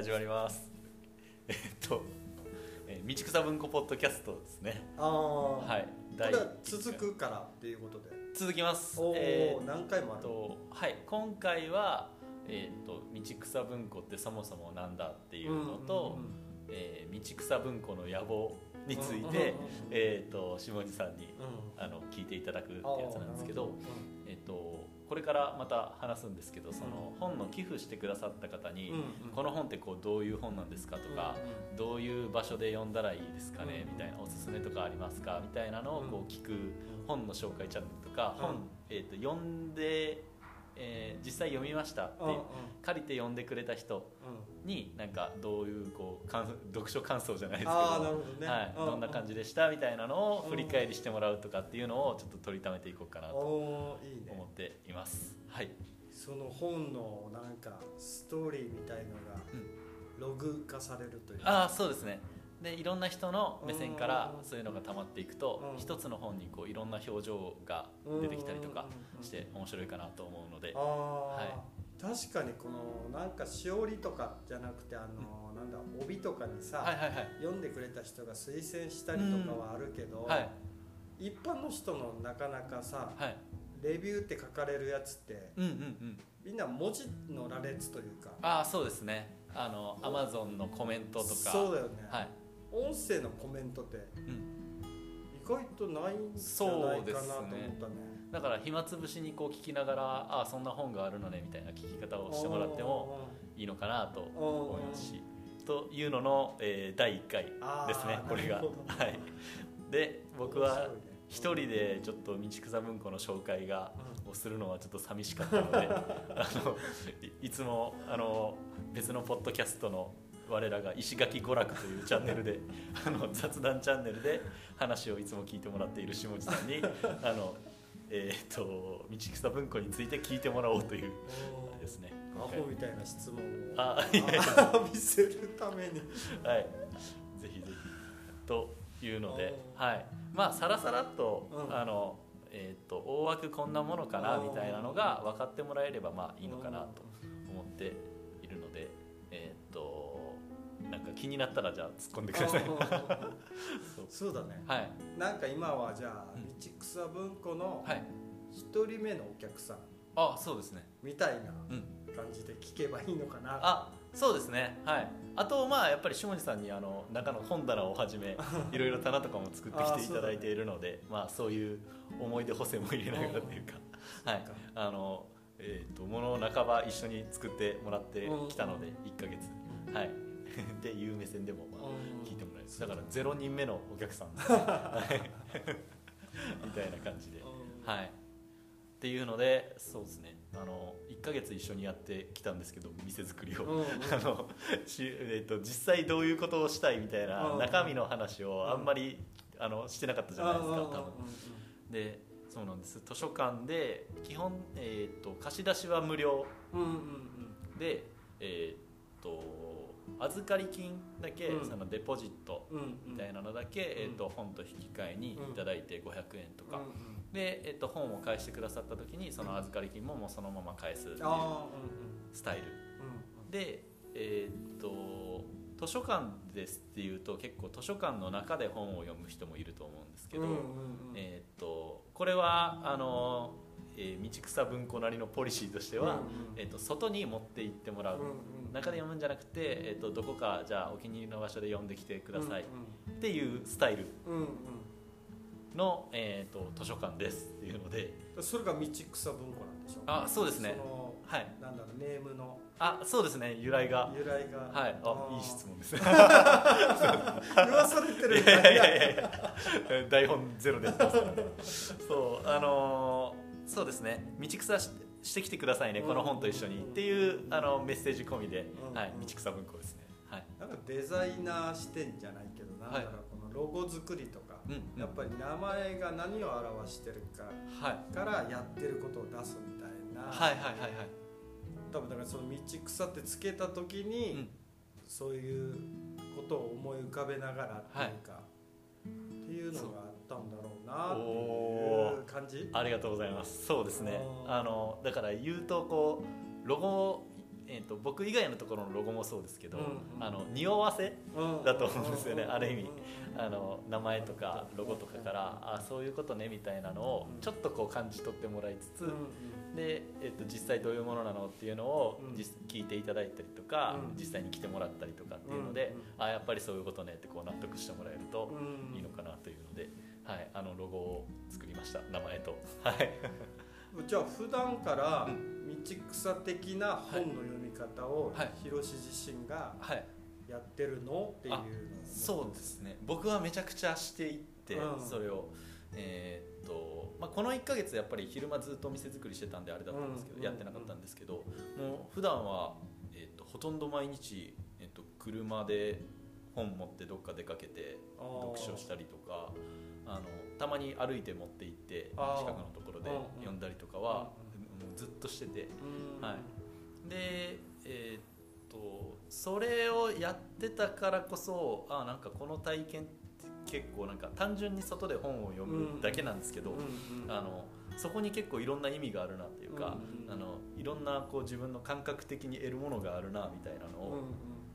始まります。えっと、えー道草文庫ポッドキャストですね。ああ、はい。これは続くからっていうことで。続きます。おお、えー何回もある。とはい。今回はえっと道草文庫ってそもそもなんだっていうのと、うんうんうんえー道草文庫の野望について、うんうんうんうんえっと下地さんにうん。あの聞いていただくってやつなんですけどあーなるほえっとこれからまた話すんですけどその本の寄付してくださった方に、この本ってこうどういう本なんですかとか、どういう場所で読んだらいいですかね、うん。みたいなおすすめとかありますかみたいなのをこう聞く本の紹介チャンネルとか、うん。本、えー、と読んで、えー実際読みましたってうんうん。借りて読んでくれた人うん。になんかどういうこう感読書感想じゃないですけどね、はい、うどんな感じでしたみたいなのを振り返りしてもらうとかっていうのをちょっと取りためていこうかなと思っています。はい、その本のなんかストーリーみたいのがログ化されるというああそうですねでいろんな人の目線からうん。そういうのが溜まっていくとうん。一つの本にこういろんな表情が出てきたりとかして面白いかなと思うので。はい。確かにこのなんかしおりとかじゃなくてあの、なんだ帯とかにさ、はいはいはい。読んでくれた人が推薦したりとかはあるけど、はい。一般の人のなかなかさはい。レビューって書かれるやつってうんうんうん。みんな文字の羅列というか。ああそうですね。あのアマゾンのコメントとか。そうだよね、はい、音声のコメントってうん、意外とないんじゃないかなと思ったね。だから暇つぶしにこう聞きながらああそんな本があるのねみたいな聞き方をしてもらってもいいのかなと思いますしというのの、えー第1回ですねこれが。はい。で僕は一人でちょっと道草文庫の紹介がをするのはちょっと寂しかったのであのいいつもあの別のポッドキャストの我らが石垣娯楽というチャンネルで あの雑談チャンネルで話をいつも聞いてもらっている下地さんに あのえーっと道草文庫について聞いてもらおうというあれですね。アホみたいな質問を。あいやいや。見せるために。はい、ぜひぜひ。というので、はい、まあさらさらっと、うん。あのえっ、と大枠こんなものかなみたいなのが分かってもらえればまあいいのかなと思っているので、えっ、となんか気になったらじゃあ突っ込んでください。そうそうだねはいなんか今はじゃあうん道草文庫のはい。一人目のお客さんあ、そうですね。みたいなうん。感じで聞けばいいのかなあ、そうですね。はい。あとまあやっぱり下地さんにあの中の本棚をはじめ いろいろ棚とかも作ってきていただいているので、まあそういう思い出補正も入れながらというか。はいあの、えー、とものを半ば一緒に作ってもらってきたので1か月、はいっていう目線でも、まあ、うん。聞いてもらえる。だから0人目のお客さん。みたいな感じで、はい、っていうのでそうですね。あの1か月一緒にやってきたんですけど店作りを、あのしえー、と実際どういうことをしたいみたいなうん中身の話をあんまり、あのしてなかったじゃないですか多分。うでそうなんです。図書館で基本、えー、と貸し出しは無料。んうんうんうん。で、えー、と預かり金だけ、うん。そのデポジットうんうん。みたいなのだけ、えー、と本と引き換えにいただいて500円とか、うんうん。で、えー、と本を返してくださった時にその預かり金ももうそのまま返すっていうスタイル。うんうん。で、えー、と図書館ですっていうと結構図書館の中で本を読む人もいると思うんですけど、うんうんうん。えー、とこれはあの、えー道草文庫なりのポリシーとしては、うんうん。えー、と外に持って行ってもらう、うんうん中で読むんじゃなくて、えー、とどこかじゃあお気に入りの場所で読んできてくださいうんっていうスタイルうんうん。の、えー、と図書館ですっていうので。うんそれが道草文庫なんでしょあそうですね。はい。なんだろうネームの。あそうですね。由来が。由来が。はい。あー。いい質問ですね。言わされてる。いやいやいやいや。台本ゼロでそうあのーそうですね。道草ししてきてくださいね、うん。この本と一緒に。っていうあのメッセージ込みで、うん。はい、道草文庫ですね。はい、なんかデザイナー視点じゃないけどなんだろう、このロゴ作りとか、やっぱり名前が何を表してるかはい。からやってることを出すみたいな、はいはいはいはい。多分だからその道草ってつけた時に、うん。そういうことを思い浮かべながらっていうか、っていうのがあったんだろうなっていう感じ？ありがとうございます。そうですね。あのだから言うとこうロゴえー、と僕以外のところのロゴもそうですけど、うんうん。あの匂わせうん。だと思うんですよね。ある意味うんあの名前とかロゴとかからあそういうことねみたいなのをちょっとこう感じ取ってもらいつつ、うんで、えっと実際どういうものなのっていうのをうん。実聞いていただいたりとか、うん。実際に来てもらったりとかっていうので、うんあやっぱりそういうことねってこう納得してもらえるとうん。いいのかなというので、はい、あのロゴを作りました。名前と。はい。じゃあ普段からう道草的な本の読み方をはい。ヒロシ自身がはい。やってるの？っていうのをそうですね。僕はめちゃくちゃしていって、うん。それを。えーっとまあ、この1か月やっぱり昼間ずっとお店作りしてたんであれだったんですけど、うんやってなかったんですけど、もう普段はえーっとほとんど毎日、えーっと車で本持ってどっか出かけて読書したりとかあのたまに歩いて持って行って近くのところで読んだりとかは、もうずっとしてて。うん。はい。でえーっとそれをやってたからこそあなんかこの体験って結構なんか単純に外で本を読むだけなんですけど、あのそこに結構いろんな意味があるなっていうか、あのいろんなこう自分の感覚的に得るものがあるなみたいなのを、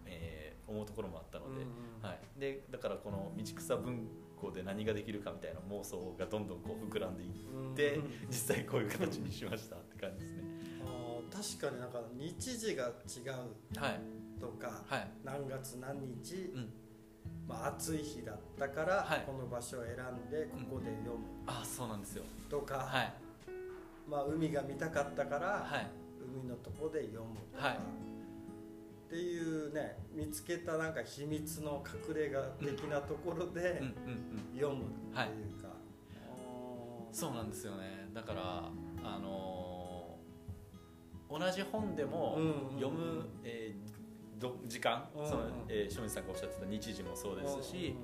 えー思うところもあったので,、はい、でだからこの道草文庫で何ができるかみたいな妄想がどんどんこう膨らんでいって、うん。うん実際こういう形にしましたって感じですね。確かになんか日時が違うはい、とかはい。何月何日、うん。まあ、暑い日だったから、はい。この場所を選んでここで読む。あそうなんですよ。とか、はい。まあ、海が見たかったから、はい。海のとこで読むとか、はいっていうね見つけたなんか秘密の隠れ家的なところでうんうんうん。読むっていうか、そうなんですよね。だからあのー同じ本でもうんうんうん。読む、えーど時間、うんうん。そのえー、清水さんがおっしゃってた日時もそうですし、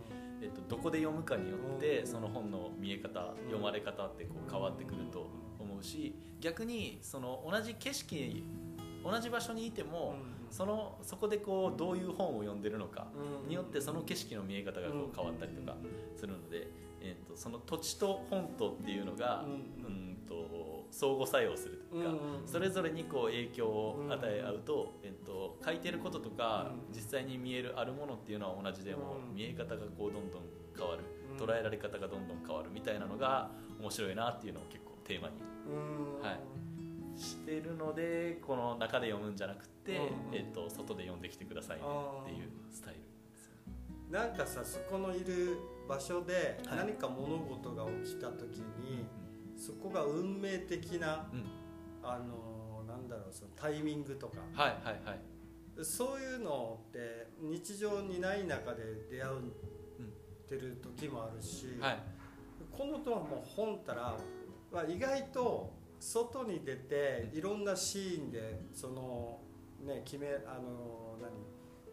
えっとどこで読むかによって、うん。その本の見え方、読まれ方ってこう変わってくると思うし逆にその同じ景色同じ場所にいても、そのそこでこうどういう本を読んでるのかうんによってその景色の見え方がこう変わったりとかするので、えー、とその土地と本とっていうのが、うんうん。と相互作用するというか、それぞれにこう影響を与え合うと,、えー、と書いてることとか、うん。実際に見えるあるものっていうのは同じでも、うん。見え方がこうどんどん変わる、うん。捉えられ方がどんどん変わるみたいなのが面白いなっていうのを結構テーマに。うん。はいしてるのでこの中で読むんじゃなくて、うんえー、と外で読んできてくださいねっていうスタイルなんかさそこのいる場所ではい。何か物事が起きた時に、そこが運命的なうん。うんあのなんだろうそのタイミングとか。はいはいはい。そういうのって日常にない中で出会うてる時もあるし、はい。このとはもう本たら、まあ、意外と外に出ていろんなシーンでそのね決めあの何？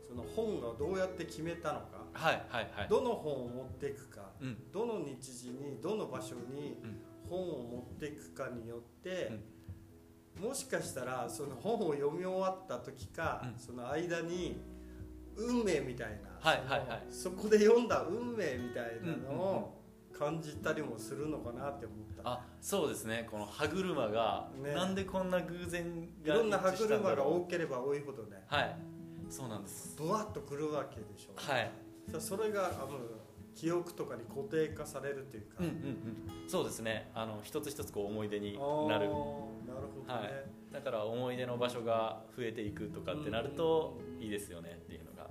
その本がどうやって決めたのか。はいはいはい。どの本を持っていくか。うん。どの日時にどの場所にうん。本を持っていくかによって、もしかしたらその本を読み終わった時か、うん。その間に運命みたいな、はいはいはい。そこで読んだ運命みたいなのを感じたりもするのかなって思った、あそうですね。この歯車が、ね。なんでこんな偶然がいろんな歯車が多ければ多いほどね。はい。そうなんです。ブワッとくるわけでしょ、はい。さそれがあの記憶とかに固定化されるというか、うんうんうん。そうですね。あの一つ一つこう思い出になる。なるほどね、はい。だから思い出の場所が増えていくとかってなるといいですよねっていうのが。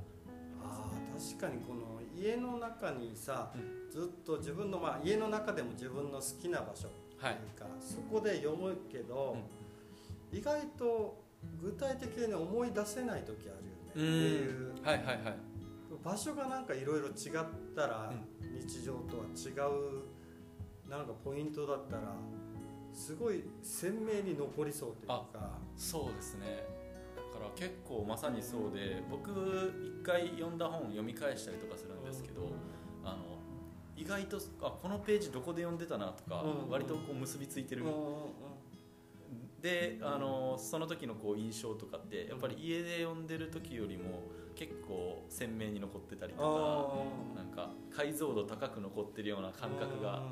あー確かにこの家の中にさ、うずっと自分の、まあ、家の中でも自分の好きな場所ってはいいうか、そこで読むけど、意外と具体的に思い出せない時あるよね。っていう。はいはいはい。場所がなんかいろいろ違ったら、日常とは違うなんかポイントだったらすごい鮮明に残りそうというか。そうですね。だから結構まさにそうで僕一回読んだ本読み返したりとかするんですけど、あの意外とあこのページどこで読んでたなとか、うん割とこう結びついてる、であのその時のこう印象とかってやっぱり家で読んでる時よりも結構鮮明に残ってたりとかあなんか解像度高く残ってるような感覚が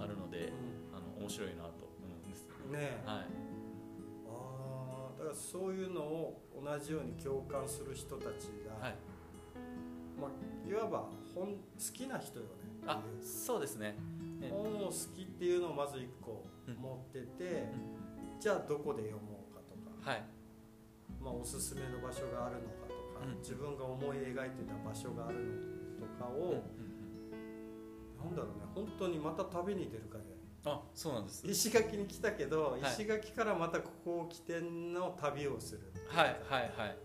あるのでうんあの面白いなと思うんですよね。ねえ。はいからそそういうのを同じように共感する人たちが、はい。まあ、いわば本好きな人よね。あそうですね。ね本を好きっていうのをまず一個うん。持ってて、じゃあどこで読もうかとか、はい。まあ、おすすめの場所があるのかとか、うん。自分が思い描いてた場所があるのとかを、うんうんなんだろうね本当にまた旅に出るかねあそうなんです石垣に来たけど、い。石垣からまたここを起点の旅をするはいはいはい。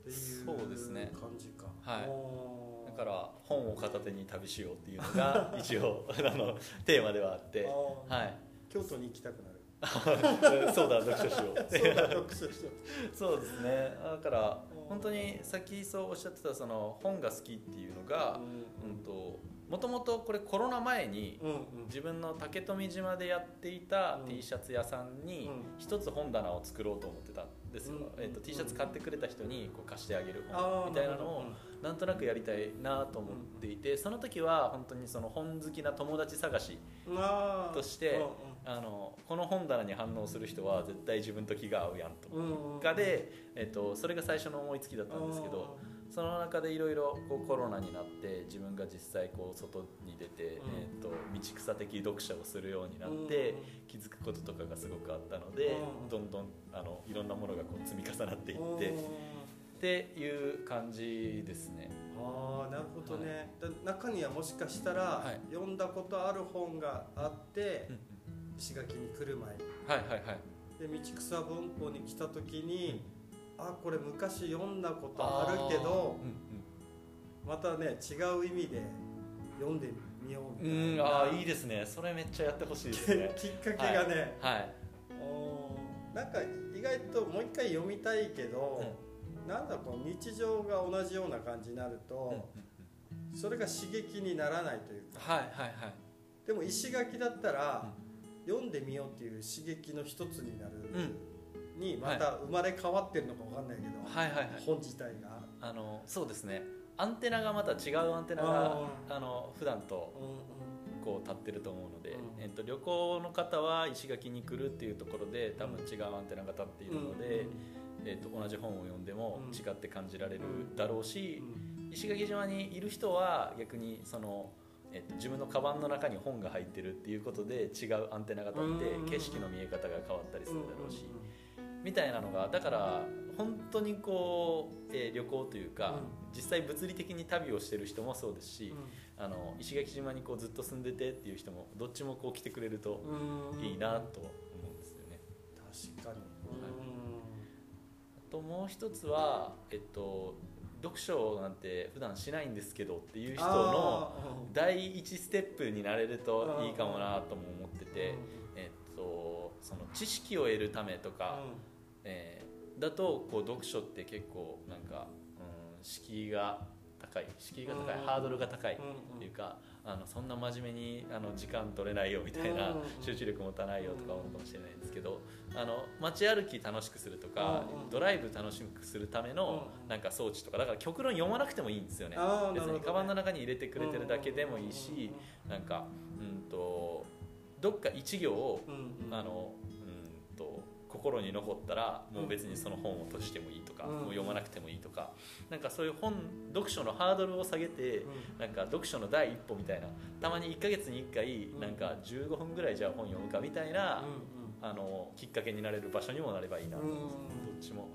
っていうそうですね。感じかはいだから本を片手に旅しようっていうのが 一応あのテーマではあって。はい。京都に行きたくなる。そうだ読書しよう。そうだ読書しよそうですね。だからうん本当にさっきそうおっしゃってたその本が好きっていうのがううんともともとこれコロナ前に自分の竹富島でやっていたうん。T シャツ屋さんにうん。一つ本棚を作ろうと思ってたんですよ、うんえっと T シャツ買ってくれた人にこう貸してあげる本みたいなのをなんとなくやりたいなと思っていてその時は本当にその本好きな友達探しとしてうんあのこの本棚に反応する人は絶対自分と気が合うやんとかで、えっと、それが最初の思いつきだったんですけどその中でいろいろこうコロナになって自分が実際こう外に出て、うん。えっと道草的読者をするようになっうん。て気づくこととかがすごくあったのでうん。どんどんあのいろんなものがこう積み重なっていうん。ってっていう感じですね。ああなるほどね、だ中にはもしかしたら、はい。読んだことある本があってうん石垣に来る前に。はいはいはい。で道草文庫に来た時に、あこれ昔読んだことあるけどうんまたね違う意味で読んでみよううん、うんみたいな。あーいいですね。それめっちゃやってほしいですね。きっかけがね、はい、おーなんか意外ともう一回読みたいけど、なんだこう日常が同じような感じになると、うんうんうん。それが刺激にならないというか。はいはいはい。でも石垣だったら、読んでみようっていう刺激の一つになる、にまた生まれ変わってるのか分かんないけど、はいはいはい。本自体が、あのそうですね。アンテナがまた違うアンテナがああの普段とうんこう立ってると思うので、うんえっと、旅行の方は石垣に来るっていうところで多分違うアンテナが立っているので、えっと、同じ本を読んでもうん。違って感じられるだろうしう、ん石垣島にいる人は逆にその、えっと、自分のカバンの中に本が入ってるっていうことで違うアンテナが立ってうん景色の見え方が変わったりするだろうし、みたいなのがだから本当にこう、えー旅行というか、実際物理的に旅をしてる人もそうですし、あの石垣島にこうずっと住んでてっていう人もどっちもこう来てくれるとうん。うんいいなと思うんですよね。確かに、あともう一つは、えっと、読書なんて普段しないんですけどっていう人の第一ステップになれるといいかもなとも思ってて、えっと、その知識を得るためとか、えーだとこう読書って結構なんか、うん、敷居が高い。敷居が高い、うん。ハードルが高い。っうん。ていうかあのそんな真面目にあの時間取れないよみたいな、うん集中力持たないよとか思うかもしれないんですけどあの街歩き楽しくするとか、うんドライブ楽しくするためのうん。なんか装置とかだから極論読まなくてもいいんですよね。別にカバンの中に入れてくれてるだけでもいいし、なんかうんとどっか一行をあの心に残ったらもう別にその本を閉じてもいいとか、うん。もう読まなくてもいいとかなんかそういう本読書のハードルを下げて、うん。なんか読書の第一歩みたいなたまに1ヶ月に1回うん。なんか15分ぐらいじゃあ本読むかみたいな、うんあのきっかけになれる場所にもなればいいなと思います、うん。どっちも。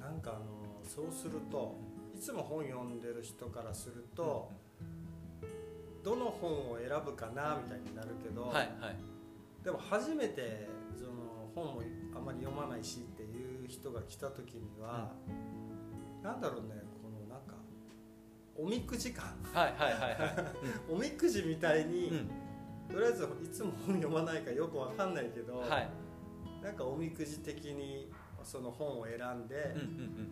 なんかあのそうするといつも本読んでる人からすると、どの本を選ぶかなみたいになるけど、はいはい。でも初めて本もあまり読まないしっていう人が来た時には、なんだろうねこのなんかおみくじ感。はいはいはいはい、おみくじみたいに、うん。とりあえずいつも本読まないかよくわかんないけど、はい。なんかおみくじ的にその本を選んで、うんうんうん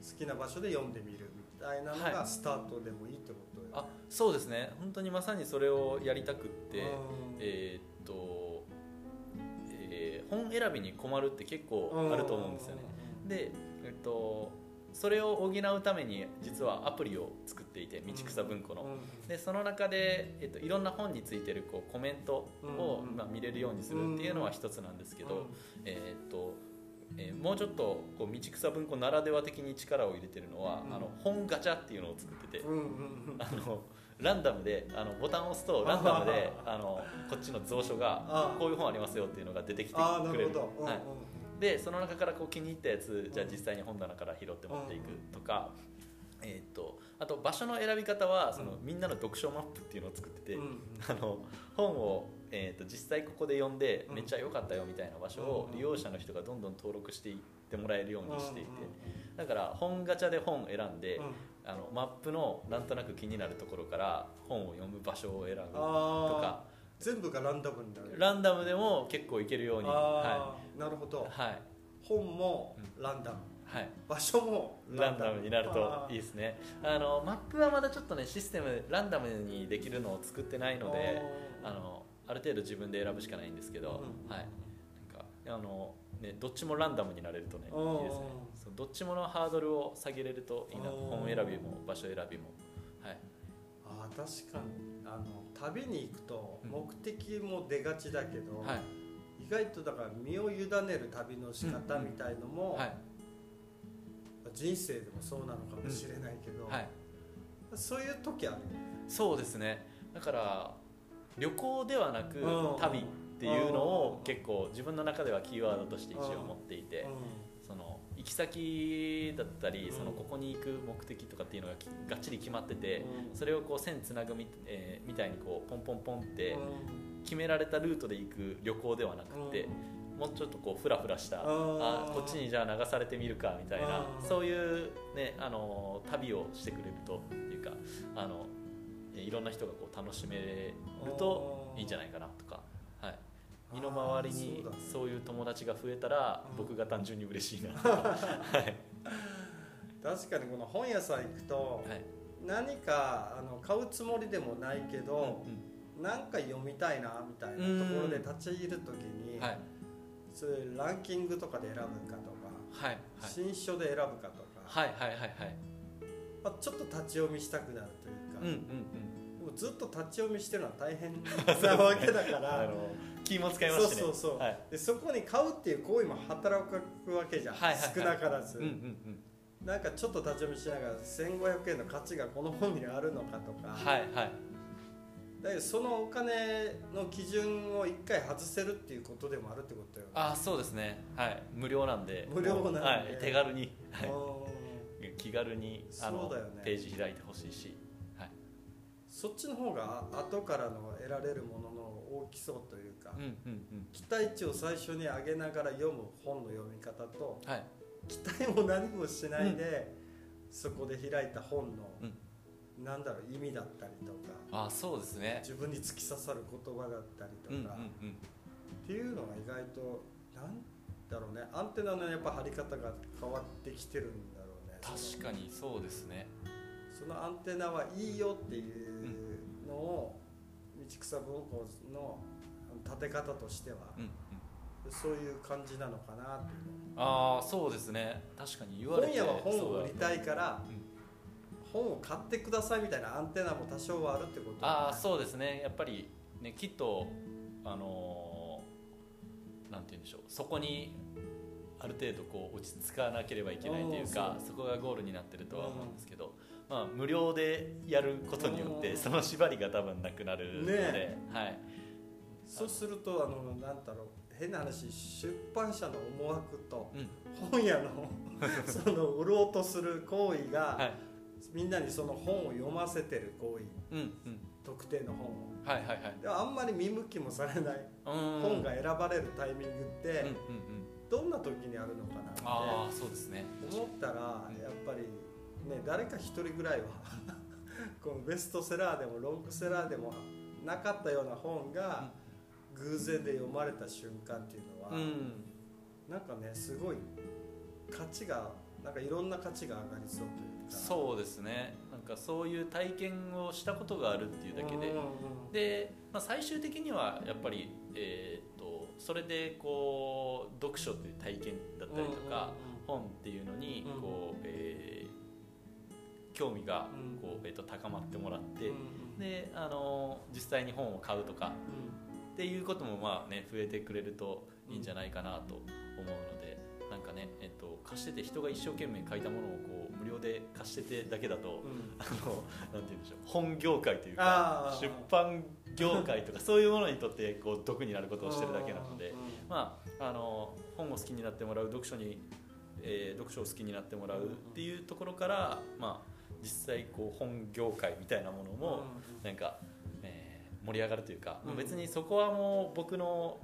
好きな場所で読んでみるみたいなのがはい。スタートでもいいってことよ、あそうですね。本当にまさにそれをやりたくって、うん。えーっと、えー本選びに困るって結構あると思うんですよね。で、えっと、それを補うために実はアプリを作っていて道草文庫の。でその中で、えっと、いろんな本についてるこうコメントを、うん。まあ、見れるようにするっていうのは一つなんですけど、えーっとえーもうちょっとこう道草文庫ならでは的に力を入れてるのは、うん。あの本ガチャっていうのを作ってて、あのランダムであのボタンを押すとランダムであのこっちの蔵書があこういう本ありますよっていうのが出てきてくれる。はい、でその中からこう気に入ったやつじゃあ実際に本棚から拾って持っていくとか、えー、とあと場所の選び方はその、うん。みんなの読書マップっていうのを作ってて、うん。う んあの本を、えー、と実際ここで読んでうん。めっちゃ良かったよみたいな場所をうん。利用者の人がどんどん登録していってもらえるようにしていてうん。だから本ガチャで本選んでうんうんあのマップのなんとなく気になるところから本を読む場所を選ぶとあかー。全部がランダムになる。ランダムでも結構いけるように。はあー。なるほど。い、はい。本もランダム、はい、場所もランダム。になるといいですね。あのマップはまだちょっとねシステムランダムにできるのを作ってないのであのある程度自分で選ぶしかないんですけど、うん。はい。なんかあのねどっちもランダムになれるとねうん。いいですね。そうどっちものハードルを下げれるといいな。うん。本選びも場所選びも。はい。あー確かに。あの旅に行くとうん。目的も出がちだけど、はい。意外とだから身を委ねる旅の仕方みたいのも、はい。人生でもそうなのかもしれないけど、はい。そういう時あるそうですね。だから旅行ではなくうん。旅っていうのをうん結構自分の中ではキーワードとして一応持っていて、その行き先だったりうん。そのここに行く目的とかっていうのがきがっちり決まっててうん。それをこう線つなぐみ,、えーみたいにこうポンポンポンってうん。決められたルートで行く旅行ではなくてもうちょっとこうフラフラしたうん。あこっちにじゃあ流されてみるかみたいなうん。そういう、ね、あの旅をしてくれるというかあのいろんな人がこう楽しめるといいんじゃないかなとか。はい身の回りにそういう友達が増えたらうん。僕が単純に嬉しいな。はい。確かにこの本屋さん行くとはい。何かあの買うつもりでもないけど、なんか読みたいなみたいなところで立ち入る時に、はい。そういうランキングとかで選ぶかとか、新書で選ぶかとか、はいはいはいはい。まあ、ちょっと立ち読みしたくなるというか、うんうんうん。ずっと立ち読みしてるのは大変な わけだかあらの気も使いますしね。そうそうそうはい。でそこに買うっていう行為も働くわけじゃん、はいはいはい。少なからず、うんうんうん。なんかちょっと立ち読みしながら1500円の価値がこの本にあるのかとか、はいはい。だけどそのお金の基準を一回外せるっていうことでもあるってことよね。あそうですね。はい。無料なんで。無料なんで。はい、手軽に、気軽にあのそうだよね。ページ開いてほしいし、はい、そっちの方が後からの得られるものの大きそうというか、うんうんうん。期待値を最初に上げながら読む本の読み方とはい。期待も何もしないで、そこで開いた本の、うん。なんだろう意味だったりとかあそうですね。自分に突き刺さる言葉だったりとか、うんうんうん。っていうのが意外となんだろうねアンテナのやっぱ張り方が変わってきてるんだろうね。確かにそうですね。そのアンテナはいいよっていうのを道草文庫の立て方としてはうんうん。そういう感じなのかなっていう。ああそうですね。確かに言われて本屋は本を売りたいからうん本を買ってくださいみたいなアンテナも多少はあるってことだね。ああそうですね。やっぱりねきっとあのーなんて言うんでしょう。そこにある程度こう落ち着かなければいけないというかうん。そこがゴールになってるとは思うんですけど、まあ、無料でやることによってうん。その縛りが多分なくなるので、ねはい、そうするとあのなんだろう変な話出版社の思惑とうん。本屋の その売ろうとする行為が、はい。みんなにその本を読ませてる行為。うんうん。特定の本を。はいはいはい。でもあんまり見向きもされない。うん。本が選ばれるタイミングって、うんうんうん。どんな時にあるのかなって思ったらうんやっぱりね誰か一人ぐらいは このベストセラーでもロングセラーでもなかったような本が偶然で読まれた瞬間っていうのは、うん。なんかねすごい価値がなんかいろんな価値が上がりそうというか。そうですね。なんかそういう体験をしたことがあるっていうだけで、うんうんで、まあ、最終的にはやっぱり、えー、とそれでこう読書という体験だったりとか、本っていうのにうんこう、えー興味がうん。こう、えー、と高まってもらって、うんうんであの実際に本を買うとかっていうこともまあね増えてくれるといいんじゃないかなと思うのでなんかね、え貸してて人が一生懸命書いたものをこう無料で貸しててだけだと、あのなんて言うんでしょう本業界というか出版業界とかそういうものにとってこう毒になることをしてるだけなので、まあ、あの本を好きになってもらう読書に、えー、読書を好きになってもらうっていうところから、まあ、実際こう本業界みたいなものもなんか、えー、盛り上がるというか、別にそこはもう僕の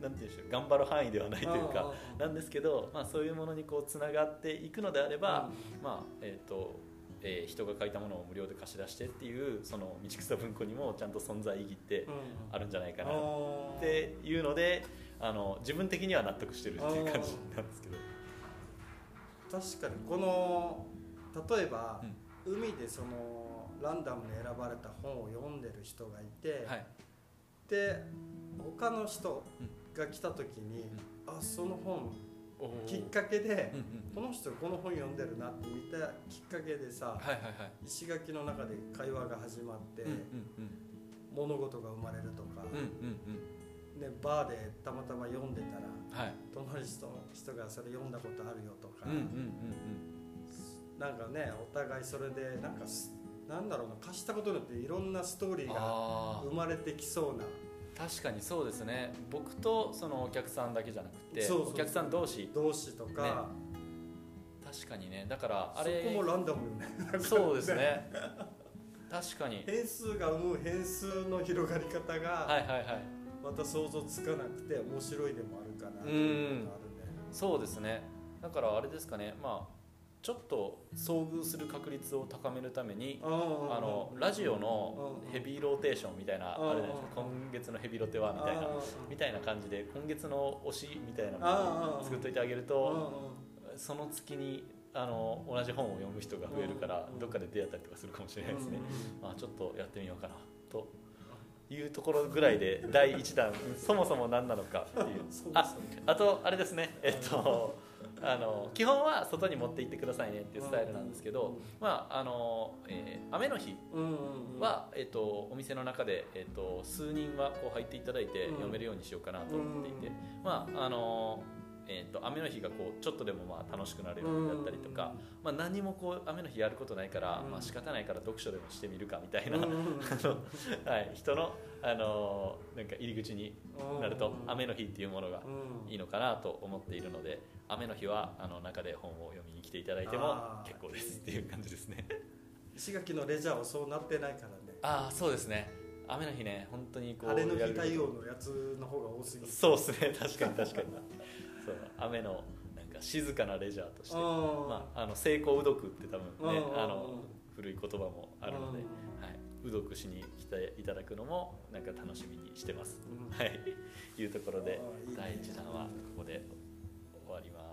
なんていうんでしょう頑張る範囲ではないというかなんですけど、まあ、そういうものにこうつながっていくのであれば、まあえーとえー、人が書いたものを無料で貸し出してっていうその道草文庫にもちゃんと存在意義ってあるんじゃないかなっていうのであの自分的には納得してるっていう感じなんですけど。確かにこの例えば、うん、海でそのランダムに選ばれた本を読んでる人がいて、はい、で他の人が来た時に、うん、あその本きっかけで、この人この本読んでるなって見たきっかけでさ、石垣の中で会話が始まって、物事が生まれるとか、でバーでたまたま読んでたら、はい、隣の人がそれ読んだことあるよとか、なんかねお互いそれでなんかなんだろうな貸したことによっていろんなストーリーが生まれてきそうな。確かにそうですね。僕とそのお客さんだけじゃなくてお客さん同士。同士とか、ね、確かにね。だからあれそこもランダムよね。そうですね。確かに。変数が生む変数の広がり方がはいはいはい。また想像つかなくて面白いでもあるかなというのがあるね。そうですね。だからあれですかね。まあちょっと遭遇する確率を高めるためにあのラジオのヘビーローテーションみたいなあれですか。今月のヘビロテはみたいなみたいな感じで今月の推しみたいなのを作っといてあげるとその月にあの同じ本を読む人が増えるからどっかで出会ったりとかするかもしれないですね、まあ、ちょっとやってみようかなというところぐらいで 第1弾そもそも何なのかっていう。ああとあれですね。えっとあの基本は外に持って行ってくださいねっていうスタイルなんですけど、まああのえー、雨の日は、えーと、お店の中で、えーと、数人はこう入っていただいて読めるようにしようかなと思っていて、まああのえーと、雨の日がこうちょっとでもまあ楽しくなるようになったりとか、まあ、何もこう雨の日やることないから、まあ仕方ないから読書でもしてみるかみたいな、はい、人の、あのなんか入り口になると雨の日っていうものがいいのかなと思っているので雨の日はあの中で本を読みに来ていただいても結構ですっていう感じですね。石垣のレジャーはそうなってないからね。ああそうですね。雨の日ね本当にこう晴れの日対応のやつの方が多すぎるそうですね。確かに確かにそう雨のなんか静かなレジャーとしてまあ、あの成功うどくって多分ねあの古い言葉もあるので、はい、うどくしに来ていただくのもなんか楽しみにしてます、はい。いうところで第1弾はここで終わります